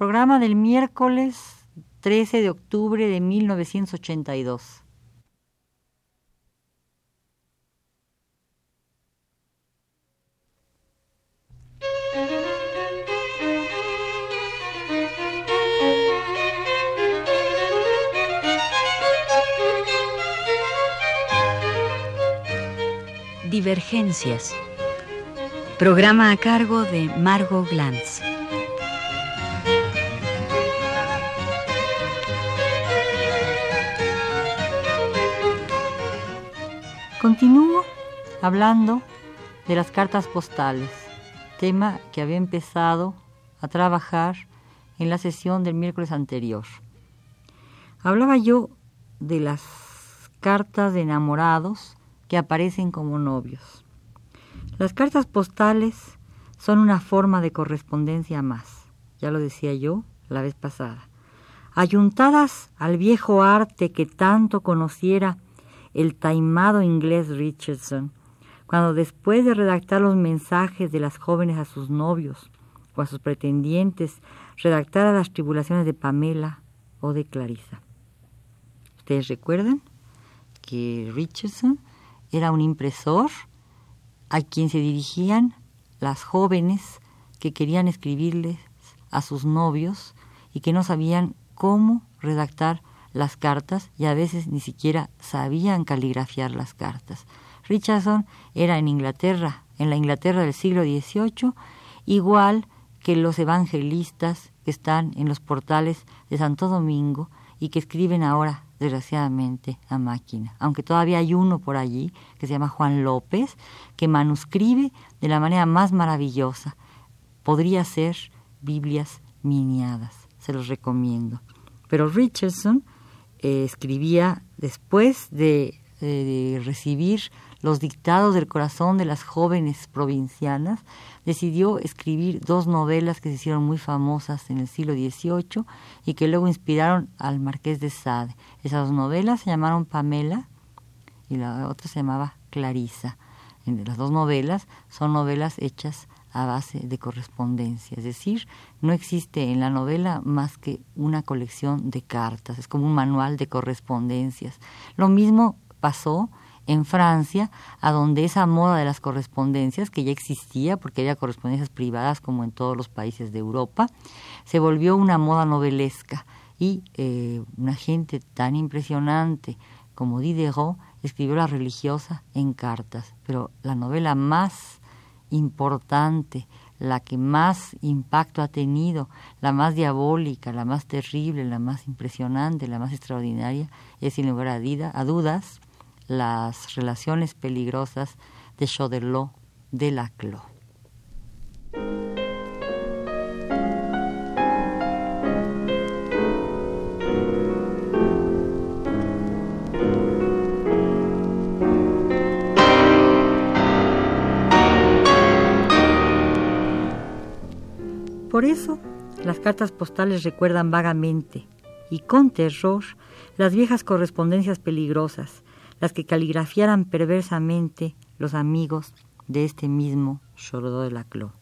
Programa del miércoles 13 de octubre de 1982. Divergencias. Programa a cargo de Margot Glantz. Continúo hablando de las cartas postales, tema que había empezado a trabajar en la sesión del miércoles anterior. Hablaba yo de las cartas de enamorados que aparecen como novios. Las cartas postales son una forma de correspondencia más, ya lo decía yo la vez pasada. Ayuntadas al viejo arte que tanto conociera el taimado inglés Richardson, cuando después de redactar los mensajes de las jóvenes a sus novios o a sus pretendientes, redactara las tribulaciones de Pamela o de Clarissa. ¿Ustedes recuerdan que Richardson era un impresor a quien se dirigían las jóvenes que querían escribirles a sus novios y que no sabían cómo redactar las cartas y a veces ni siquiera sabían caligrafiar las cartas. Richardson era en Inglaterra, en la Inglaterra del siglo XVIII, igual que los evangelistas que están en los portales de Santo Domingo y que escriben ahora, desgraciadamente, a máquina. Aunque todavía hay uno por allí que se llama Juan López, que manuscribe de la manera más maravillosa. Podría ser Biblias miniadas, se los recomiendo. Pero Richardson eh, escribía después de, de recibir los dictados del corazón de las jóvenes provincianas, decidió escribir dos novelas que se hicieron muy famosas en el siglo XVIII y que luego inspiraron al marqués de Sade. Esas dos novelas se llamaron Pamela y la otra se llamaba Clarisa. Las dos novelas son novelas hechas a base de correspondencia, es decir, no existe en la novela más que una colección de cartas, es como un manual de correspondencias. Lo mismo pasó en Francia, a donde esa moda de las correspondencias, que ya existía porque había correspondencias privadas como en todos los países de Europa, se volvió una moda novelesca y eh, una gente tan impresionante como Diderot escribió la religiosa en cartas, pero la novela más importante, la que más impacto ha tenido, la más diabólica, la más terrible, la más impresionante, la más extraordinaria, es sin lugar a, dudas las relaciones peligrosas de Choderlos de Laclos. Por eso, las cartas postales recuerdan vagamente y con terror las viejas correspondencias peligrosas, las que caligrafiaran perversamente los amigos de este mismo Chorodó de la Cló.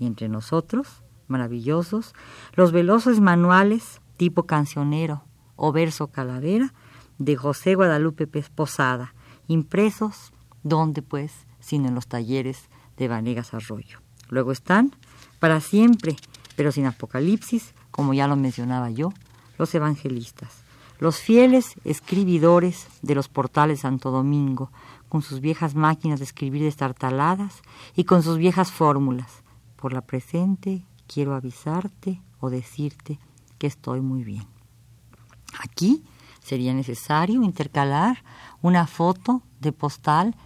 Y entre nosotros, maravillosos, los veloces manuales tipo cancionero o verso calavera de José Guadalupe Posada, impresos, ¿dónde pues? sino en los talleres de Vanegas Arroyo. Luego están, para siempre, pero sin apocalipsis, como ya lo mencionaba yo, los evangelistas, los fieles escribidores de los portales Santo Domingo, con sus viejas máquinas de escribir destartaladas y con sus viejas fórmulas. Por la presente quiero avisarte o decirte que estoy muy bien. Aquí sería necesario intercalar una foto de postal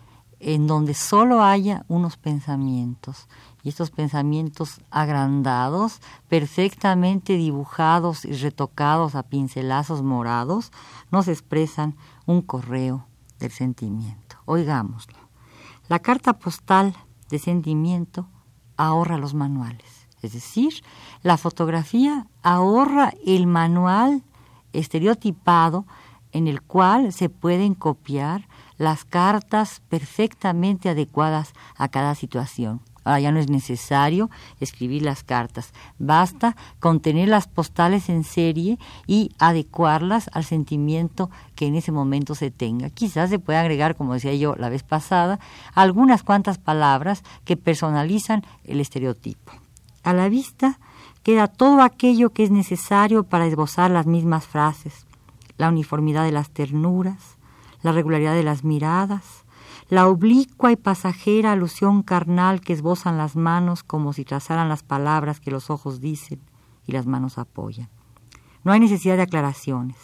en donde solo haya unos pensamientos y estos pensamientos agrandados, perfectamente dibujados y retocados a pincelazos morados, nos expresan un correo del sentimiento. Oigámoslo. La carta postal de sentimiento ahorra los manuales, es decir, la fotografía ahorra el manual estereotipado en el cual se pueden copiar las cartas perfectamente adecuadas a cada situación Ahora ya no es necesario escribir las cartas, basta con tener las postales en serie y adecuarlas al sentimiento que en ese momento se tenga. Quizás se puede agregar, como decía yo la vez pasada, algunas cuantas palabras que personalizan el estereotipo. A la vista queda todo aquello que es necesario para esbozar las mismas frases, la uniformidad de las ternuras, la regularidad de las miradas, la oblicua y pasajera alusión carnal que esbozan las manos como si trazaran las palabras que los ojos dicen y las manos apoyan. No hay necesidad de aclaraciones.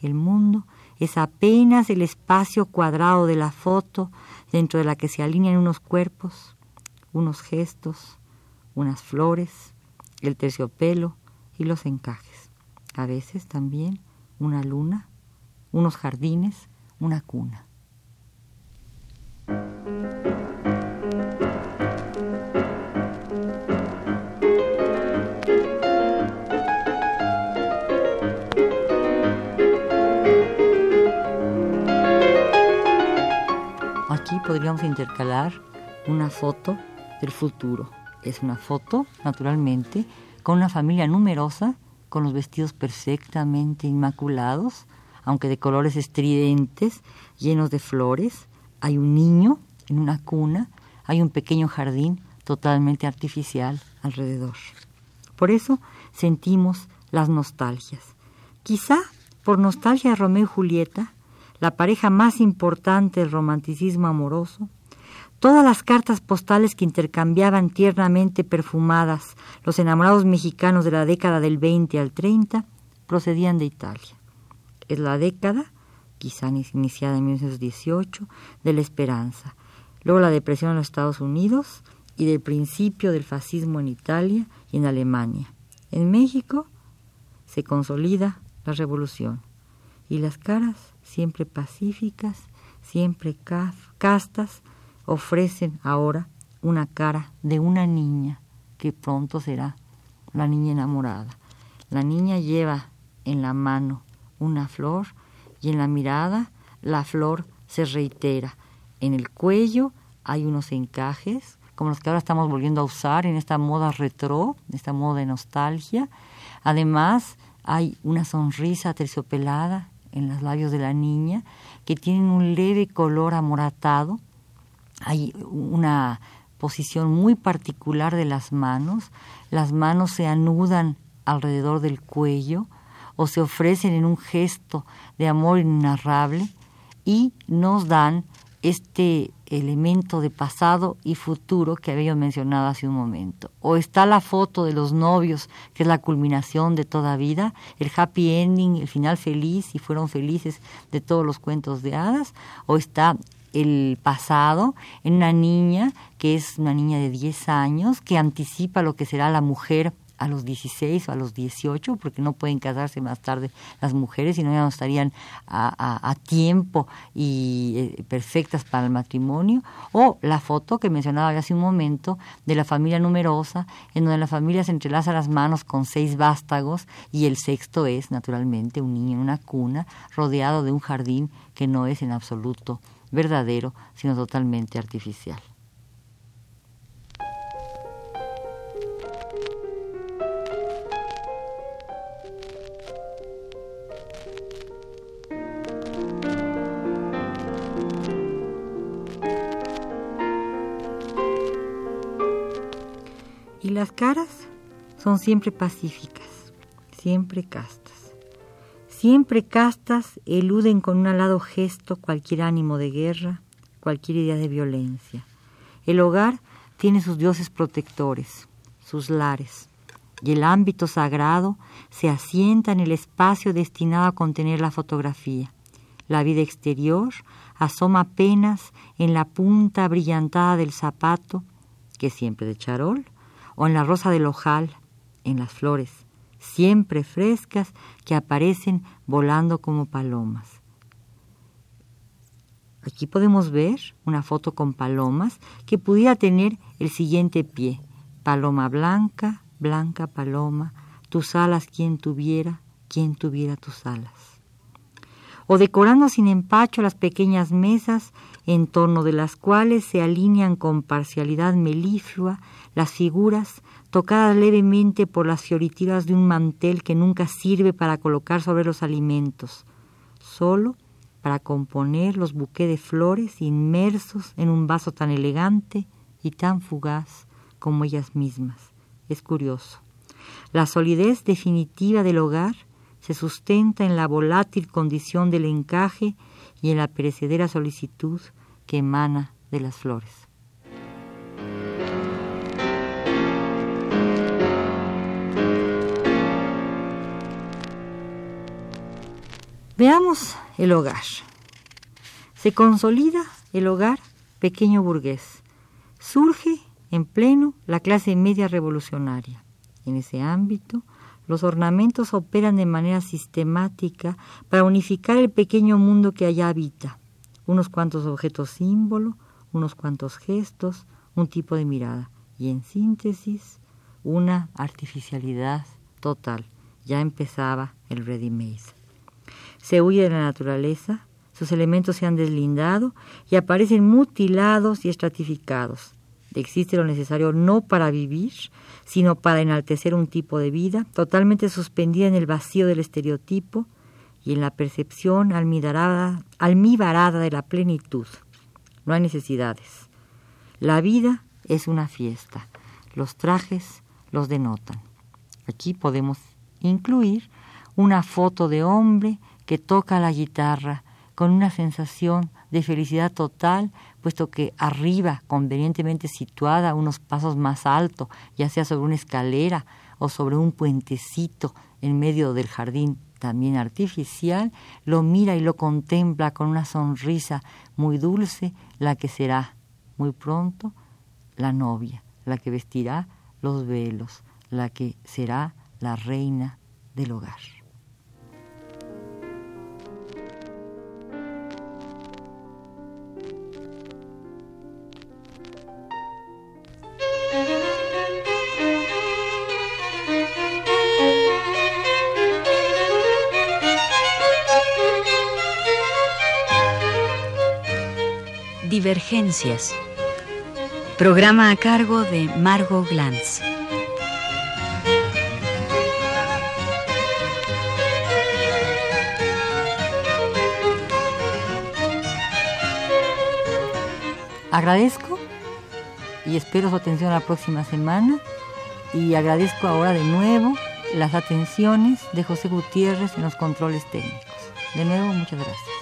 El mundo es apenas el espacio cuadrado de la foto dentro de la que se alinean unos cuerpos, unos gestos, unas flores, el terciopelo y los encajes. A veces también una luna, unos jardines, una cuna. Aquí podríamos intercalar una foto del futuro. Es una foto, naturalmente, con una familia numerosa, con los vestidos perfectamente inmaculados, aunque de colores estridentes, llenos de flores. Hay un niño en una cuna, hay un pequeño jardín totalmente artificial alrededor. Por eso sentimos las nostalgias. Quizá por nostalgia de Romeo y Julieta, la pareja más importante del romanticismo amoroso, todas las cartas postales que intercambiaban tiernamente perfumadas los enamorados mexicanos de la década del 20 al 30 procedían de Italia. Es la década, quizá iniciada en 1918, de la esperanza, luego la depresión en los Estados Unidos y del principio del fascismo en Italia y en Alemania. En México se consolida la revolución y las caras siempre pacíficas, siempre castas, ofrecen ahora una cara de una niña que pronto será la niña enamorada. La niña lleva en la mano una flor y en la mirada la flor se reitera. En el cuello hay unos encajes, como los que ahora estamos volviendo a usar en esta moda retro, esta moda de nostalgia. Además, hay una sonrisa terciopelada en los labios de la niña, que tienen un leve color amoratado. Hay una posición muy particular de las manos. Las manos se anudan alrededor del cuello o se ofrecen en un gesto de amor inarrable y nos dan este elemento de pasado y futuro que había mencionado hace un momento. O está la foto de los novios, que es la culminación de toda vida, el happy ending, el final feliz y fueron felices de todos los cuentos de hadas, o está el pasado en una niña que es una niña de 10 años que anticipa lo que será la mujer a los 16 o a los 18, porque no pueden casarse más tarde las mujeres, sino ya no estarían a, tiempo y eh, perfectas para el matrimonio, o la foto que mencionaba hace un momento de la familia numerosa, en donde la familia se entrelaza las manos con seis vástagos y el sexto es, naturalmente, un niño en una cuna, rodeado de un jardín que no es en absoluto verdadero, sino totalmente artificial. Y las caras son siempre pacíficas, siempre castas. Siempre castas eluden con un alado gesto cualquier ánimo de guerra, cualquier idea de violencia. El hogar tiene sus dioses protectores, sus lares, y el ámbito sagrado se asienta en el espacio destinado a contener la fotografía. La vida exterior asoma apenas en la punta brillantada del zapato, que es siempre de charol, o en la rosa del ojal, en las flores, siempre frescas que aparecen volando como palomas. Aquí podemos ver una foto con palomas que pudiera tener el siguiente pie. Paloma blanca, blanca paloma, tus alas quien tuviera, quien tuviera tus alas. O decorando sin empacho las pequeñas mesas en torno de las cuales se alinean con parcialidad meliflua las figuras tocadas levemente por las fioritiras de un mantel que nunca sirve para colocar sobre los alimentos, solo para componer los buqués de flores inmersos en un vaso tan elegante y tan fugaz como ellas mismas. Es curioso. La solidez definitiva del hogar se sustenta en la volátil condición del encaje y en la perecedera solicitud que emana de las flores. Veamos el hogar. Se consolida el hogar pequeño burgués. Surge en pleno la clase media revolucionaria. En ese ámbito, los ornamentos operan de manera sistemática para unificar el pequeño mundo que allá habita unos cuantos objetos símbolo, unos cuantos gestos, un tipo de mirada y en síntesis una artificialidad total. Ya empezaba el ready-made. Se huye de la naturaleza, sus elementos se han deslindado y aparecen mutilados y estratificados. Existe lo necesario no para vivir, sino para enaltecer un tipo de vida, totalmente suspendida en el vacío del estereotipo, y en la percepción almibarada, de la plenitud. No hay necesidades. La vida es una fiesta. Los trajes los denotan. Aquí podemos incluir una foto de hombre que toca la guitarra con una sensación de felicidad total, puesto que arriba, convenientemente situada, unos pasos más alto, ya sea sobre una escalera o sobre un puentecito en medio del jardín también artificial, lo mira y lo contempla con una sonrisa muy dulce, la que será muy pronto la novia, la que vestirá los velos, la que será la reina del hogar. Divergencias. Programa a cargo de Margot Glantz. Agradezco y espero su atención la próxima semana y agradezco ahora de nuevo las atenciones de José Gutiérrez en los controles técnicos. De nuevo, muchas gracias.